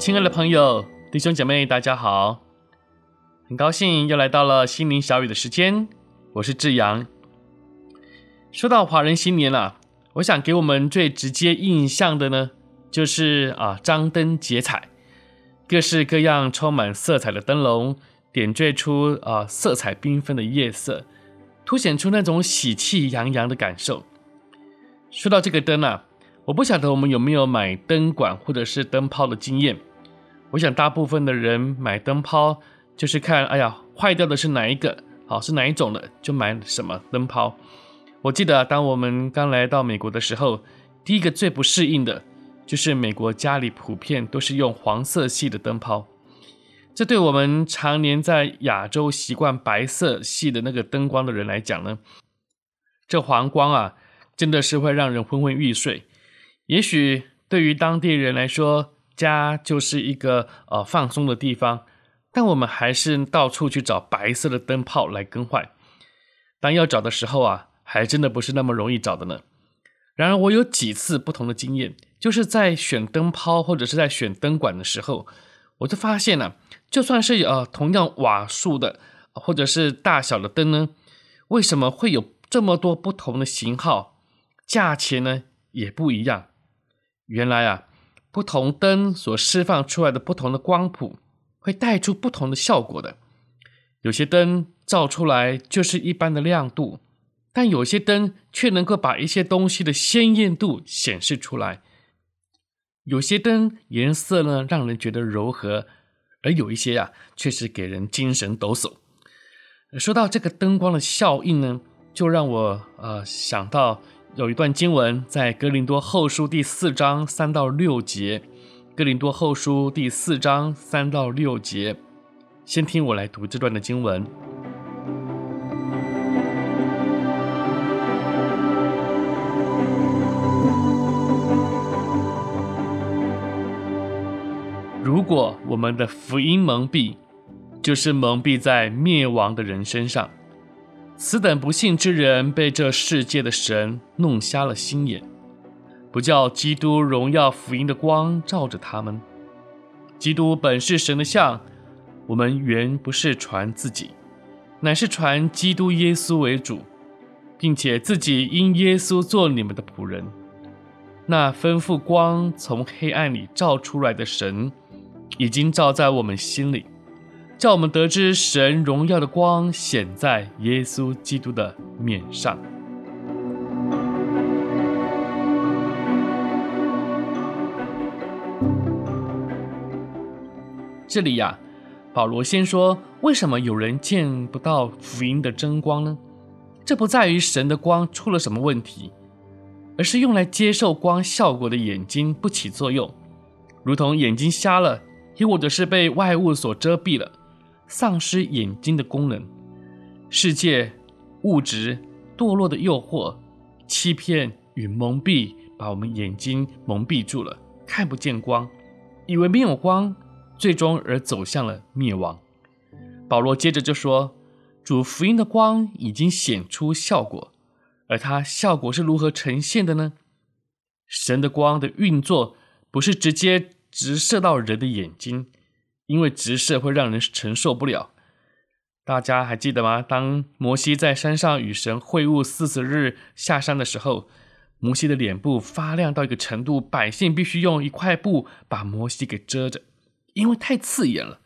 亲爱的朋友、弟兄姐妹，大家好。很高兴又来到了心灵小雨的时间，我是志阳。说到华人新年啊，我想给我们最直接印象的呢，就是啊张灯结彩，各式各样充满色彩的灯笼点缀出啊色彩缤纷的夜色，凸显出那种喜气洋洋的感受。说到这个灯啊，我不晓得我们有没有买灯管或者是灯泡的经验，我想大部分的人买灯泡。就是看，哎呀，坏掉的是哪一个？好，是哪一种的，就买什么灯泡。我记得，当我们刚来到美国的时候，第一个最不适应的，就是美国家里普遍都是用黄色系的灯泡。这对我们常年在亚洲习惯白色系的那个灯光的人来讲呢，这黄光啊，真的是会让人昏昏欲睡。也许对于当地人来说，家就是一个呃放松的地方。但我们还是到处去找白色的灯泡来更换。当要找的时候啊，还真的不是那么容易找的呢。然而，我有几次不同的经验，就是在选灯泡或者是在选灯管的时候，我就发现啊，就算是呃同样瓦数的或者是大小的灯呢，为什么会有这么多不同的型号，价钱呢也不一样？原来啊，不同灯所释放出来的不同的光谱。会带出不同的效果的。有些灯照出来就是一般的亮度，但有些灯却能够把一些东西的鲜艳度显示出来。有些灯颜色呢让人觉得柔和，而有一些呀、啊、却是给人精神抖擞。说到这个灯光的效应呢，就让我呃想到有一段经文在哥林多后书第四章三到六节。哥林多后书第四章三到六节，先听我来读这段的经文。如果我们的福音蒙蔽，就是蒙蔽在灭亡的人身上，此等不信之人被这世界的神弄瞎了心眼。不叫基督荣耀福音的光照着他们。基督本是神的像，我们原不是传自己，乃是传基督耶稣为主，并且自己因耶稣做你们的仆人。那吩咐光从黑暗里照出来的神，已经照在我们心里，叫我们得知神荣耀的光显在耶稣基督的面上。这里呀，保罗先说，为什么有人见不到福音的真光呢？这不在于神的光出了什么问题，而是用来接受光效果的眼睛不起作用，如同眼睛瞎了，又或者是被外物所遮蔽了，丧失眼睛的功能。世界、物质、堕落的诱惑、欺骗与蒙蔽，把我们眼睛蒙蔽住了，看不见光，以为没有光。最终而走向了灭亡。保罗接着就说：“主福音的光已经显出效果，而它效果是如何呈现的呢？神的光的运作不是直接直射到人的眼睛，因为直射会让人承受不了。大家还记得吗？当摩西在山上与神会晤四十日下山的时候，摩西的脸部发亮到一个程度，百姓必须用一块布把摩西给遮着。”因为太刺眼了，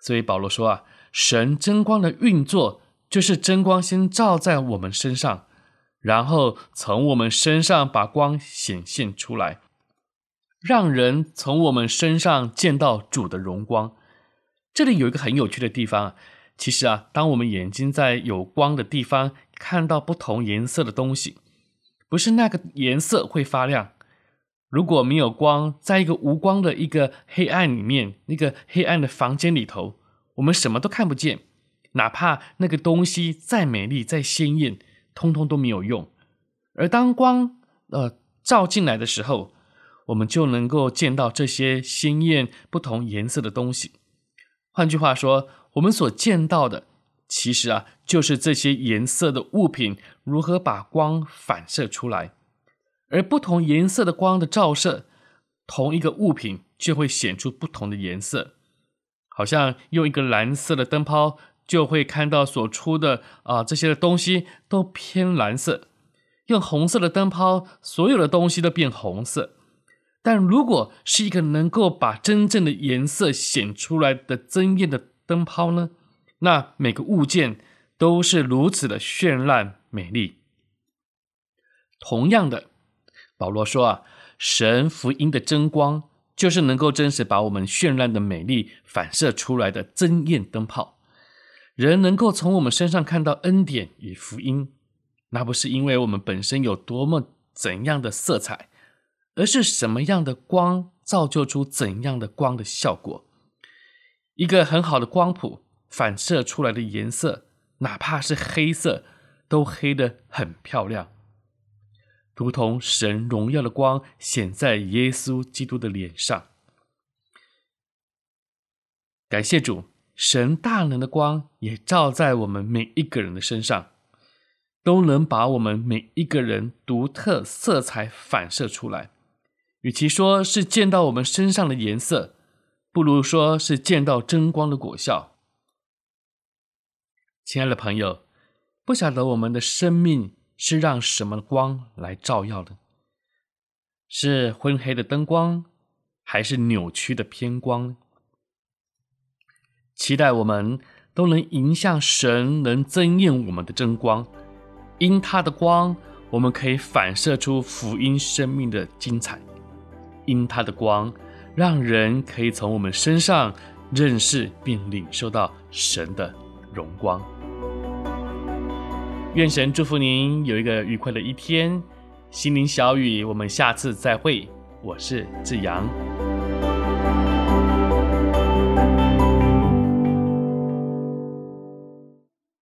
所以保罗说啊，神真光的运作就是真光先照在我们身上，然后从我们身上把光显现出来，让人从我们身上见到主的荣光。这里有一个很有趣的地方啊，其实啊，当我们眼睛在有光的地方看到不同颜色的东西，不是那个颜色会发亮。如果没有光，在一个无光的一个黑暗里面，那个黑暗的房间里头，我们什么都看不见，哪怕那个东西再美丽、再鲜艳，通通都没有用。而当光呃照进来的时候，我们就能够见到这些鲜艳不同颜色的东西。换句话说，我们所见到的，其实啊，就是这些颜色的物品如何把光反射出来。而不同颜色的光的照射，同一个物品就会显出不同的颜色。好像用一个蓝色的灯泡，就会看到所出的啊这些的东西都偏蓝色；用红色的灯泡，所有的东西都变红色。但如果是一个能够把真正的颜色显出来的增艳的灯泡呢？那每个物件都是如此的绚烂美丽。同样的。保罗说啊，神福音的真光，就是能够真实把我们绚烂的美丽反射出来的增艳灯泡。人能够从我们身上看到恩典与福音，那不是因为我们本身有多么怎样的色彩，而是什么样的光造就出怎样的光的效果。一个很好的光谱反射出来的颜色，哪怕是黑色，都黑得很漂亮。如同神荣耀的光显在耶稣基督的脸上，感谢主，神大能的光也照在我们每一个人的身上，都能把我们每一个人独特色彩反射出来。与其说是见到我们身上的颜色，不如说是见到真光的果效。亲爱的朋友，不晓得我们的生命。是让什么光来照耀的？是昏黑的灯光，还是扭曲的偏光？期待我们都能迎向神能增艳我们的真光，因他的光，我们可以反射出福音生命的精彩；因他的光，让人可以从我们身上认识并领受到神的荣光。愿神祝福您有一个愉快的一天，心灵小雨，我们下次再会。我是志阳。